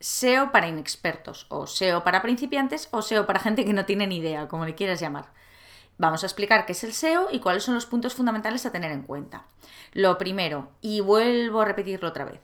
SEO para inexpertos, o SEO para principiantes, o SEO para gente que no tiene ni idea, como le quieras llamar. Vamos a explicar qué es el SEO y cuáles son los puntos fundamentales a tener en cuenta. Lo primero, y vuelvo a repetirlo otra vez,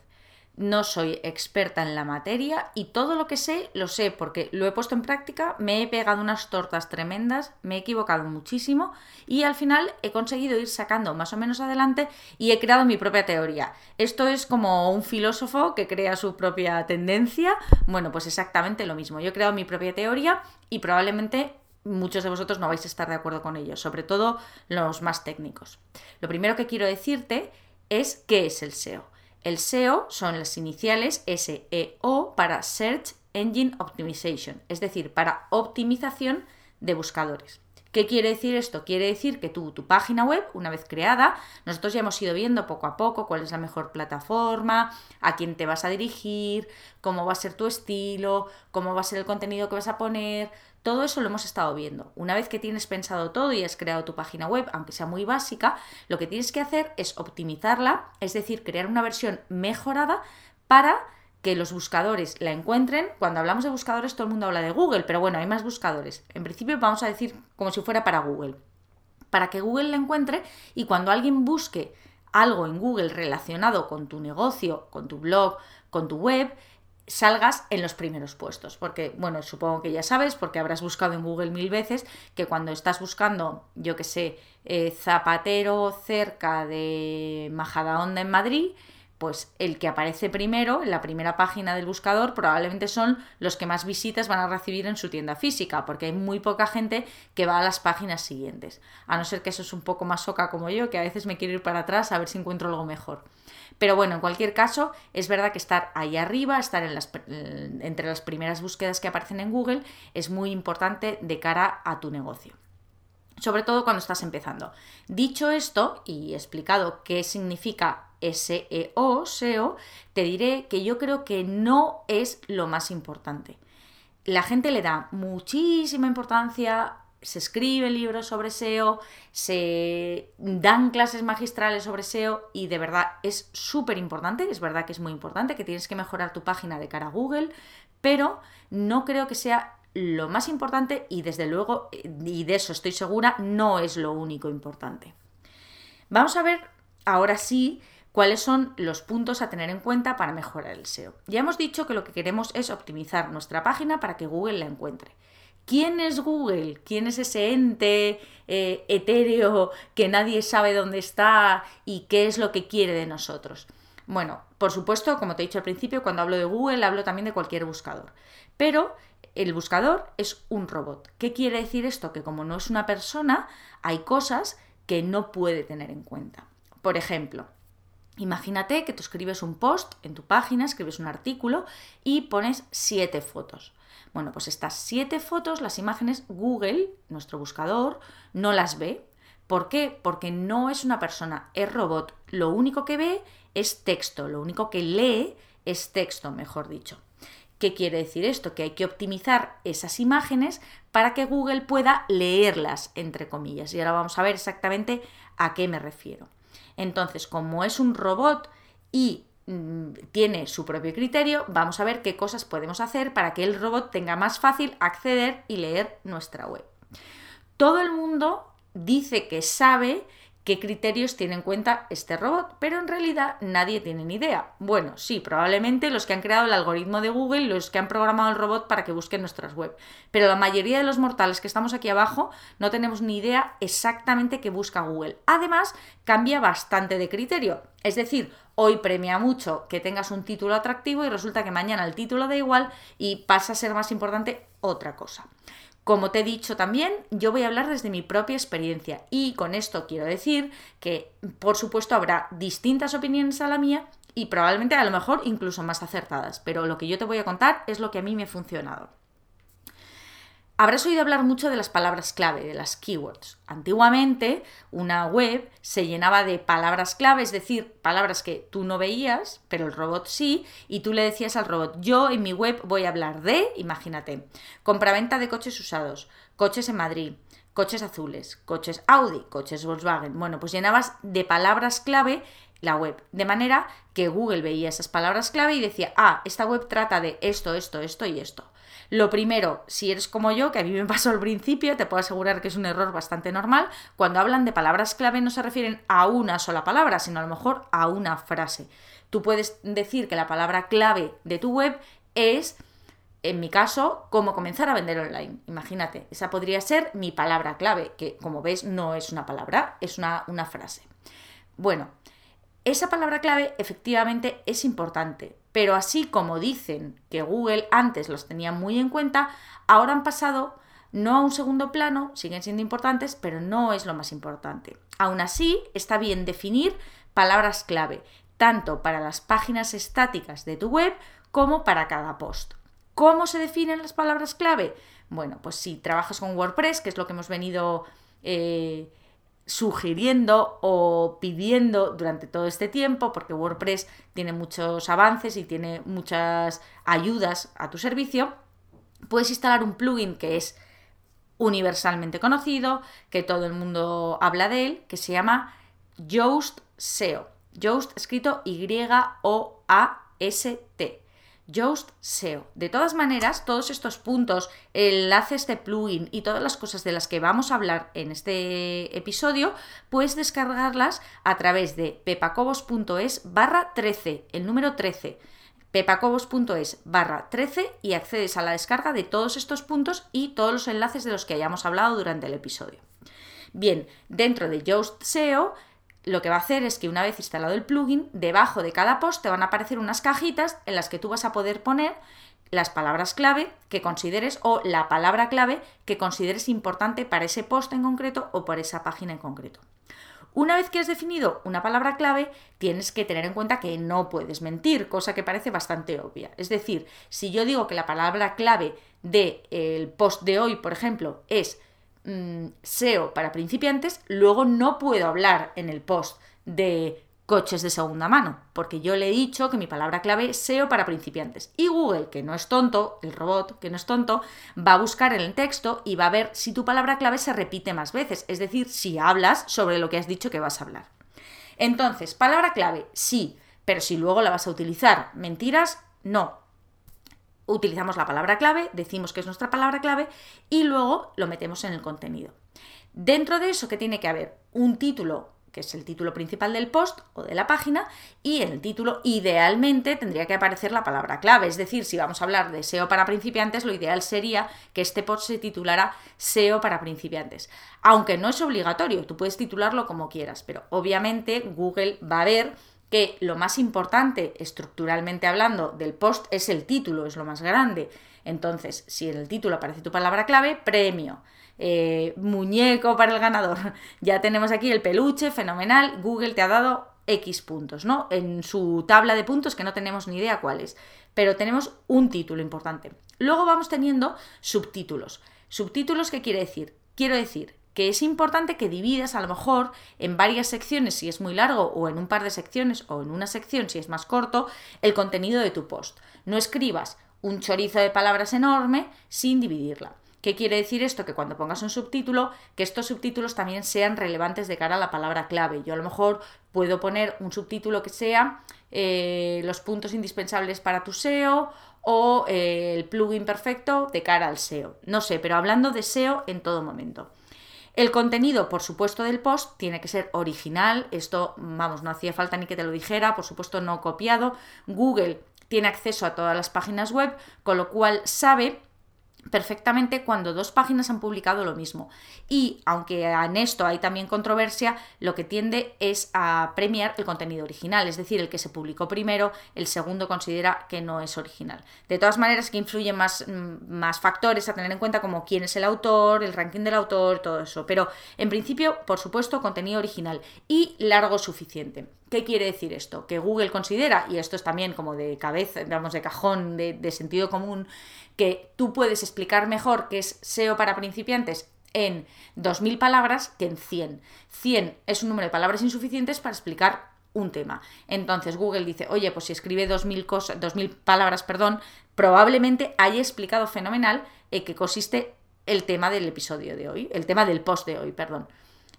no soy experta en la materia y todo lo que sé lo sé porque lo he puesto en práctica, me he pegado unas tortas tremendas, me he equivocado muchísimo y al final he conseguido ir sacando más o menos adelante y he creado mi propia teoría. Esto es como un filósofo que crea su propia tendencia. Bueno, pues exactamente lo mismo. Yo he creado mi propia teoría y probablemente muchos de vosotros no vais a estar de acuerdo con ello, sobre todo los más técnicos. Lo primero que quiero decirte es qué es el SEO. El SEO son las iniciales SEO para Search Engine Optimization, es decir, para optimización de buscadores. ¿Qué quiere decir esto? Quiere decir que tú, tu página web, una vez creada, nosotros ya hemos ido viendo poco a poco cuál es la mejor plataforma, a quién te vas a dirigir, cómo va a ser tu estilo, cómo va a ser el contenido que vas a poner, todo eso lo hemos estado viendo. Una vez que tienes pensado todo y has creado tu página web, aunque sea muy básica, lo que tienes que hacer es optimizarla, es decir, crear una versión mejorada para que los buscadores la encuentren. Cuando hablamos de buscadores, todo el mundo habla de Google, pero bueno, hay más buscadores. En principio vamos a decir como si fuera para Google. Para que Google la encuentre y cuando alguien busque algo en Google relacionado con tu negocio, con tu blog, con tu web, salgas en los primeros puestos. Porque, bueno, supongo que ya sabes, porque habrás buscado en Google mil veces, que cuando estás buscando, yo que sé, eh, zapatero cerca de Majadahonda en Madrid, pues el que aparece primero, en la primera página del buscador, probablemente son los que más visitas van a recibir en su tienda física, porque hay muy poca gente que va a las páginas siguientes. A no ser que eso es un poco más soca como yo, que a veces me quiero ir para atrás a ver si encuentro algo mejor. Pero bueno, en cualquier caso, es verdad que estar ahí arriba, estar en entre las primeras búsquedas que aparecen en Google, es muy importante de cara a tu negocio sobre todo cuando estás empezando. Dicho esto y explicado qué significa SEO, SEO, te diré que yo creo que no es lo más importante. La gente le da muchísima importancia se escriben libros sobre SEO, se dan clases magistrales sobre SEO y de verdad es súper importante, es verdad que es muy importante, que tienes que mejorar tu página de cara a Google, pero no creo que sea lo más importante y desde luego, y de eso estoy segura, no es lo único importante. Vamos a ver ahora sí cuáles son los puntos a tener en cuenta para mejorar el SEO. Ya hemos dicho que lo que queremos es optimizar nuestra página para que Google la encuentre. ¿Quién es Google? ¿Quién es ese ente eh, etéreo que nadie sabe dónde está y qué es lo que quiere de nosotros? Bueno, por supuesto, como te he dicho al principio, cuando hablo de Google hablo también de cualquier buscador. Pero el buscador es un robot. ¿Qué quiere decir esto? Que como no es una persona, hay cosas que no puede tener en cuenta. Por ejemplo, imagínate que tú escribes un post en tu página, escribes un artículo y pones siete fotos. Bueno, pues estas siete fotos, las imágenes, Google, nuestro buscador, no las ve. ¿Por qué? Porque no es una persona, es robot. Lo único que ve es texto, lo único que lee es texto, mejor dicho. ¿Qué quiere decir esto? Que hay que optimizar esas imágenes para que Google pueda leerlas, entre comillas. Y ahora vamos a ver exactamente a qué me refiero. Entonces, como es un robot y Mm, tiene su propio criterio, vamos a ver qué cosas podemos hacer para que el robot tenga más fácil acceder y leer nuestra web. Todo el mundo dice que sabe qué criterios tiene en cuenta este robot, pero en realidad nadie tiene ni idea. Bueno, sí, probablemente los que han creado el algoritmo de Google, los que han programado el robot para que busque nuestras web, pero la mayoría de los mortales que estamos aquí abajo no tenemos ni idea exactamente qué busca Google. Además, cambia bastante de criterio. Es decir, hoy premia mucho que tengas un título atractivo y resulta que mañana el título da igual y pasa a ser más importante otra cosa. Como te he dicho también, yo voy a hablar desde mi propia experiencia y con esto quiero decir que por supuesto habrá distintas opiniones a la mía y probablemente a lo mejor incluso más acertadas, pero lo que yo te voy a contar es lo que a mí me ha funcionado. Habrás oído hablar mucho de las palabras clave, de las keywords. Antiguamente, una web se llenaba de palabras clave, es decir, palabras que tú no veías, pero el robot sí, y tú le decías al robot, yo en mi web voy a hablar de, imagínate, compraventa de coches usados, coches en Madrid, coches azules, coches Audi, coches Volkswagen. Bueno, pues llenabas de palabras clave la web, de manera que Google veía esas palabras clave y decía, ah, esta web trata de esto, esto, esto y esto. Lo primero, si eres como yo, que a mí me pasó al principio, te puedo asegurar que es un error bastante normal, cuando hablan de palabras clave no se refieren a una sola palabra, sino a lo mejor a una frase. Tú puedes decir que la palabra clave de tu web es, en mi caso, cómo comenzar a vender online. Imagínate, esa podría ser mi palabra clave, que como ves no es una palabra, es una, una frase. Bueno, esa palabra clave efectivamente es importante, pero así como dicen que Google antes los tenía muy en cuenta, ahora han pasado no a un segundo plano, siguen siendo importantes, pero no es lo más importante. Aún así, está bien definir palabras clave, tanto para las páginas estáticas de tu web como para cada post. ¿Cómo se definen las palabras clave? Bueno, pues si trabajas con WordPress, que es lo que hemos venido eh, sugiriendo o pidiendo durante todo este tiempo, porque WordPress tiene muchos avances y tiene muchas ayudas a tu servicio, puedes instalar un plugin que es universalmente conocido, que todo el mundo habla de él, que se llama Yoast SEO. Yoast escrito Y-O-A-S-T. Yoast SEO. De todas maneras, todos estos puntos, enlaces de plugin y todas las cosas de las que vamos a hablar en este episodio, puedes descargarlas a través de pepacobos.es barra 13, el número 13 pepacobos.es barra 13 y accedes a la descarga de todos estos puntos y todos los enlaces de los que hayamos hablado durante el episodio. Bien, dentro de Yoast SEO lo que va a hacer es que una vez instalado el plugin, debajo de cada post te van a aparecer unas cajitas en las que tú vas a poder poner las palabras clave que consideres o la palabra clave que consideres importante para ese post en concreto o para esa página en concreto. Una vez que has definido una palabra clave, tienes que tener en cuenta que no puedes mentir, cosa que parece bastante obvia. Es decir, si yo digo que la palabra clave del post de hoy, por ejemplo, es Mm, SEO para principiantes, luego no puedo hablar en el post de coches de segunda mano, porque yo le he dicho que mi palabra clave es SEO para principiantes. Y Google, que no es tonto, el robot, que no es tonto, va a buscar en el texto y va a ver si tu palabra clave se repite más veces, es decir, si hablas sobre lo que has dicho que vas a hablar. Entonces, palabra clave, sí, pero si luego la vas a utilizar, mentiras, no utilizamos la palabra clave, decimos que es nuestra palabra clave y luego lo metemos en el contenido. Dentro de eso, ¿qué tiene que haber? Un título, que es el título principal del post o de la página, y en el título idealmente tendría que aparecer la palabra clave. Es decir, si vamos a hablar de SEO para principiantes, lo ideal sería que este post se titulara SEO para principiantes. Aunque no es obligatorio, tú puedes titularlo como quieras, pero obviamente Google va a ver que lo más importante, estructuralmente hablando, del post es el título, es lo más grande. Entonces, si en el título aparece tu palabra clave, premio. Eh, muñeco para el ganador. Ya tenemos aquí el peluche, fenomenal. Google te ha dado X puntos, ¿no? En su tabla de puntos que no tenemos ni idea cuáles. Pero tenemos un título importante. Luego vamos teniendo subtítulos. ¿Subtítulos qué quiere decir? Quiero decir que es importante que dividas a lo mejor en varias secciones si es muy largo o en un par de secciones o en una sección si es más corto el contenido de tu post. No escribas un chorizo de palabras enorme sin dividirla. ¿Qué quiere decir esto? Que cuando pongas un subtítulo, que estos subtítulos también sean relevantes de cara a la palabra clave. Yo a lo mejor puedo poner un subtítulo que sea eh, los puntos indispensables para tu SEO o eh, el plugin perfecto de cara al SEO. No sé, pero hablando de SEO en todo momento. El contenido, por supuesto, del post tiene que ser original. Esto, vamos, no hacía falta ni que te lo dijera, por supuesto, no copiado. Google tiene acceso a todas las páginas web, con lo cual sabe perfectamente cuando dos páginas han publicado lo mismo. Y aunque en esto hay también controversia, lo que tiende es a premiar el contenido original, es decir, el que se publicó primero, el segundo considera que no es original. De todas maneras, que influyen más, mm, más factores a tener en cuenta como quién es el autor, el ranking del autor, todo eso. Pero en principio, por supuesto, contenido original y largo suficiente. ¿Qué quiere decir esto? Que Google considera, y esto es también como de cabeza, digamos, de cajón, de, sentido común, que tú puedes explicar mejor qué es SEO para principiantes en 2.000 palabras que en 100. 100 es un número de palabras insuficientes para explicar un tema. Entonces Google dice, oye, pues si escribe 2.000, cosas, 2000 palabras, perdón, probablemente haya explicado fenomenal en qué consiste el tema del episodio de hoy, el tema del post de hoy, perdón.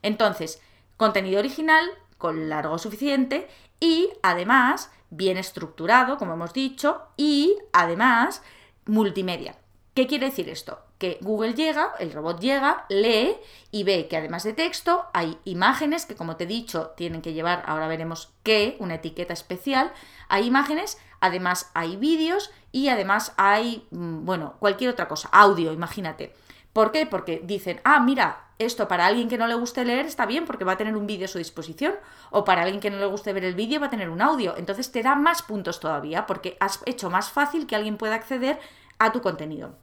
Entonces, contenido original con largo suficiente y además bien estructurado, como hemos dicho, y además multimedia. ¿Qué quiere decir esto? Que Google llega, el robot llega, lee y ve que además de texto hay imágenes que, como te he dicho, tienen que llevar, ahora veremos qué, una etiqueta especial. Hay imágenes, además hay vídeos y además hay, mm, bueno, cualquier otra cosa, audio, imagínate. ¿Por qué? Porque dicen, ah, mira, esto para alguien que no le guste leer está bien porque va a tener un vídeo a su disposición, o para alguien que no le guste ver el vídeo va a tener un audio. Entonces te da más puntos todavía porque has hecho más fácil que alguien pueda acceder a tu contenido.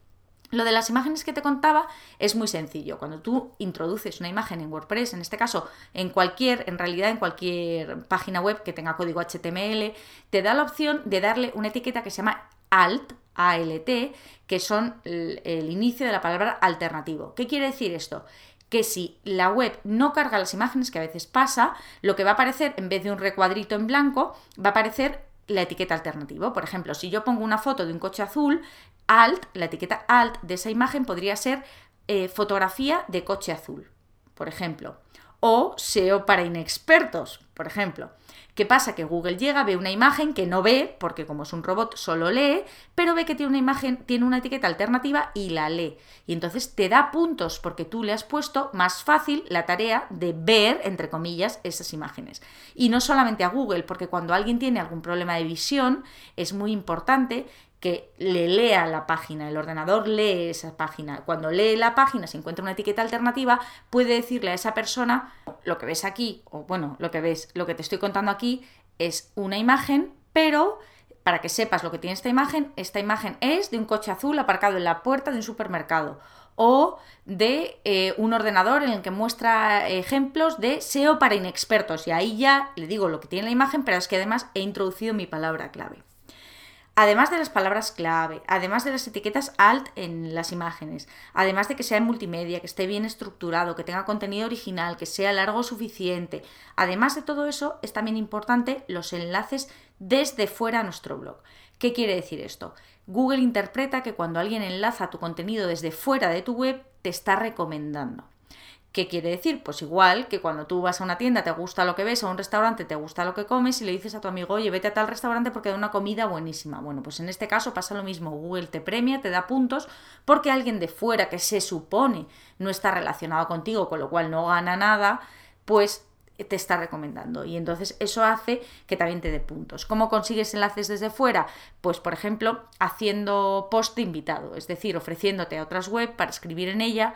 Lo de las imágenes que te contaba es muy sencillo. Cuando tú introduces una imagen en WordPress, en este caso en cualquier, en realidad en cualquier página web que tenga código HTML, te da la opción de darle una etiqueta que se llama alt, ALT, que son el, inicio de la palabra alternativo. ¿Qué quiere decir esto? que si la web no carga las imágenes, que a veces pasa, lo que va a aparecer en vez de un recuadrito en blanco, va a aparecer la etiqueta alternativo. Por ejemplo, si yo pongo una foto de un coche azul, alt, la etiqueta alt de esa imagen podría ser eh, fotografía de coche azul, por ejemplo. O SEO para inexpertos, por ejemplo. ¿Qué pasa? Que Google llega, ve una imagen que no ve, porque como es un robot solo lee, pero ve que tiene una imagen, tiene una etiqueta alternativa y la lee. Y entonces te da puntos porque tú le has puesto más fácil la tarea de ver, entre comillas, esas imágenes. Y no solamente a Google, porque cuando alguien tiene algún problema de visión, es muy importante que le lea la página, el ordenador lee esa página. Cuando lee la página, se encuentra una etiqueta alternativa, puede decirle a esa persona, lo que ves aquí, o bueno, lo que ves, lo que te estoy contando aquí es una imagen, pero para que sepas lo que tiene esta imagen, esta imagen es de un coche azul aparcado en la puerta de un supermercado o de eh, un ordenador en el que muestra ejemplos de SEO para inexpertos. Y ahí ya le digo lo que tiene la imagen, pero es que además he introducido mi palabra clave. Además de las palabras clave, además de las etiquetas alt en las imágenes, además de que sea en multimedia, que esté bien estructurado, que tenga contenido original, que sea largo suficiente, además de todo eso, es también importante los enlaces desde fuera a nuestro blog. ¿Qué quiere decir esto? Google interpreta que cuando alguien enlaza tu contenido desde fuera de tu web, te está recomendando. ¿Qué quiere decir? Pues igual que cuando tú vas a una tienda, te gusta lo que ves, a un restaurante, te gusta lo que comes y le dices a tu amigo, oye, vete a tal restaurante porque da una comida buenísima. Bueno, pues en este caso pasa lo mismo. Google te premia, te da puntos porque alguien de fuera que se supone no está relacionado contigo, con lo cual no gana nada, pues te está recomendando y entonces eso hace que también te dé puntos. ¿Cómo consigues enlaces desde fuera? Pues por ejemplo haciendo post invitado, es decir, ofreciéndote a otras web para escribir en ella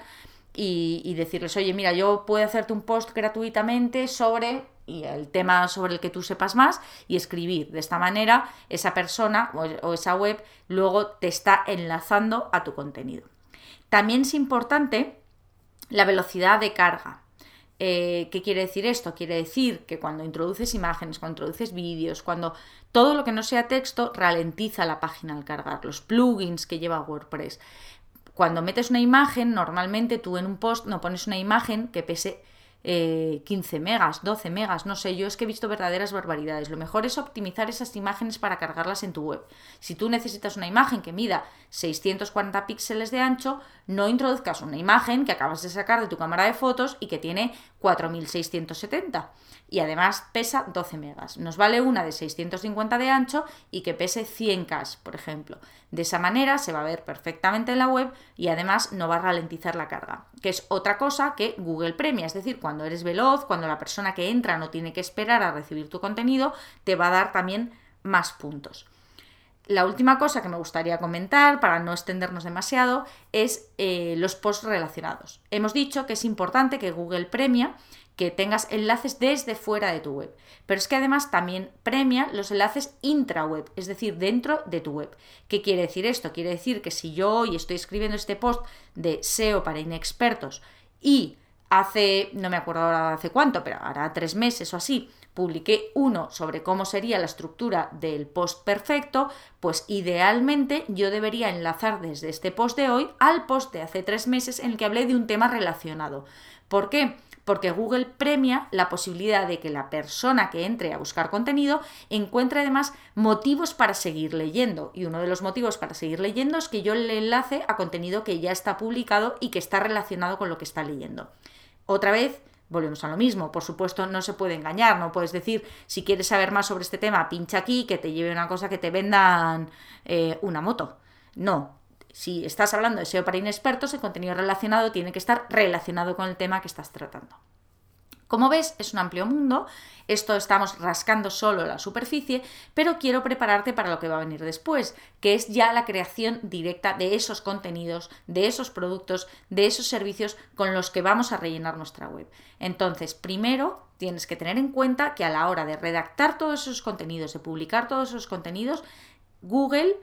y, decirles, oye, mira, yo puedo hacerte un post gratuitamente sobre y el tema sobre el que tú sepas más y escribir. De esta manera, esa persona o, esa web luego te está enlazando a tu contenido. También es importante la velocidad de carga. Eh, ¿Qué quiere decir esto? Quiere decir que cuando introduces imágenes, cuando introduces vídeos, cuando todo lo que no sea texto ralentiza la página al cargar, los plugins que lleva WordPress. Cuando metes una imagen, normalmente tú en un post no pones una imagen que pese 15 eh, megas, 12 megas, no sé, yo es que he visto verdaderas barbaridades. Lo mejor es optimizar esas imágenes para cargarlas en tu web. Si tú necesitas una imagen que mida 640 píxeles de ancho, no introduzcas una imagen que acabas de sacar de tu cámara de fotos y que tiene 4670 y además pesa 12 megas. Nos vale una de 650 de ancho y que pese 100K, por ejemplo. De esa manera se va a ver perfectamente en la web y además no va a ralentizar la carga, que es otra cosa que Google premia, es decir, cuando eres veloz, cuando la persona que entra no tiene que esperar a recibir tu contenido, te va a dar también más puntos. La última cosa que me gustaría comentar, para no extendernos demasiado, es eh, los posts relacionados. Hemos dicho que es importante que Google premia que tengas enlaces desde fuera de tu web. Pero es que además también premia los enlaces intraweb, es decir, dentro de tu web. ¿Qué quiere decir esto? Quiere decir que si yo hoy estoy escribiendo este post de SEO para inexpertos y hace, no me acuerdo ahora hace cuánto, pero hará tres meses o así, publiqué uno sobre cómo sería la estructura del post perfecto, pues idealmente yo debería enlazar desde este post de hoy al post de hace tres meses en el que hablé de un tema relacionado. ¿Por qué? Porque Google premia la posibilidad de que la persona que entre a buscar contenido encuentre además motivos para seguir leyendo. Y uno de los motivos para seguir leyendo es que yo le enlace a contenido que ya está publicado y que está relacionado con lo que está leyendo. Otra vez, Volvemos a lo mismo, por supuesto no se puede engañar, no puedes decir si quieres saber más sobre este tema, pincha aquí, que te lleve una cosa que te vendan eh, una moto. No, si estás hablando de SEO para inexpertos, el contenido relacionado tiene que estar relacionado con el tema que estás tratando. Como ves, es un amplio mundo, esto estamos rascando solo la superficie, pero quiero prepararte para lo que va a venir después, que es ya la creación directa de esos contenidos, de esos productos, de esos servicios con los que vamos a rellenar nuestra web. Entonces, primero tienes que tener en cuenta que a la hora de redactar todos esos contenidos, de publicar todos esos contenidos, Google,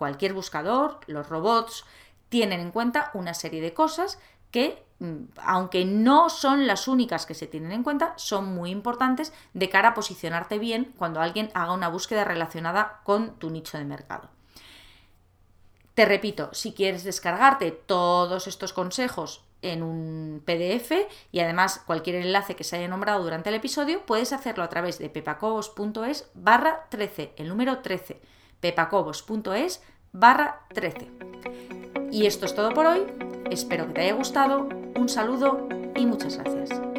cualquier buscador, los robots, tienen en cuenta una serie de cosas que, mm, aunque no son las únicas que se tienen en cuenta, son muy importantes de cara a posicionarte bien cuando alguien haga una búsqueda relacionada con tu nicho de mercado. Te repito, si quieres descargarte todos estos consejos en un PDF y además cualquier enlace que se haya nombrado durante el episodio, puedes hacerlo a través de pepacobos.es barra 13, el número 13, pepacobos.es barra 13. Y esto es todo por hoy. Espero que te haya gustado. Un saludo y muchas gracias.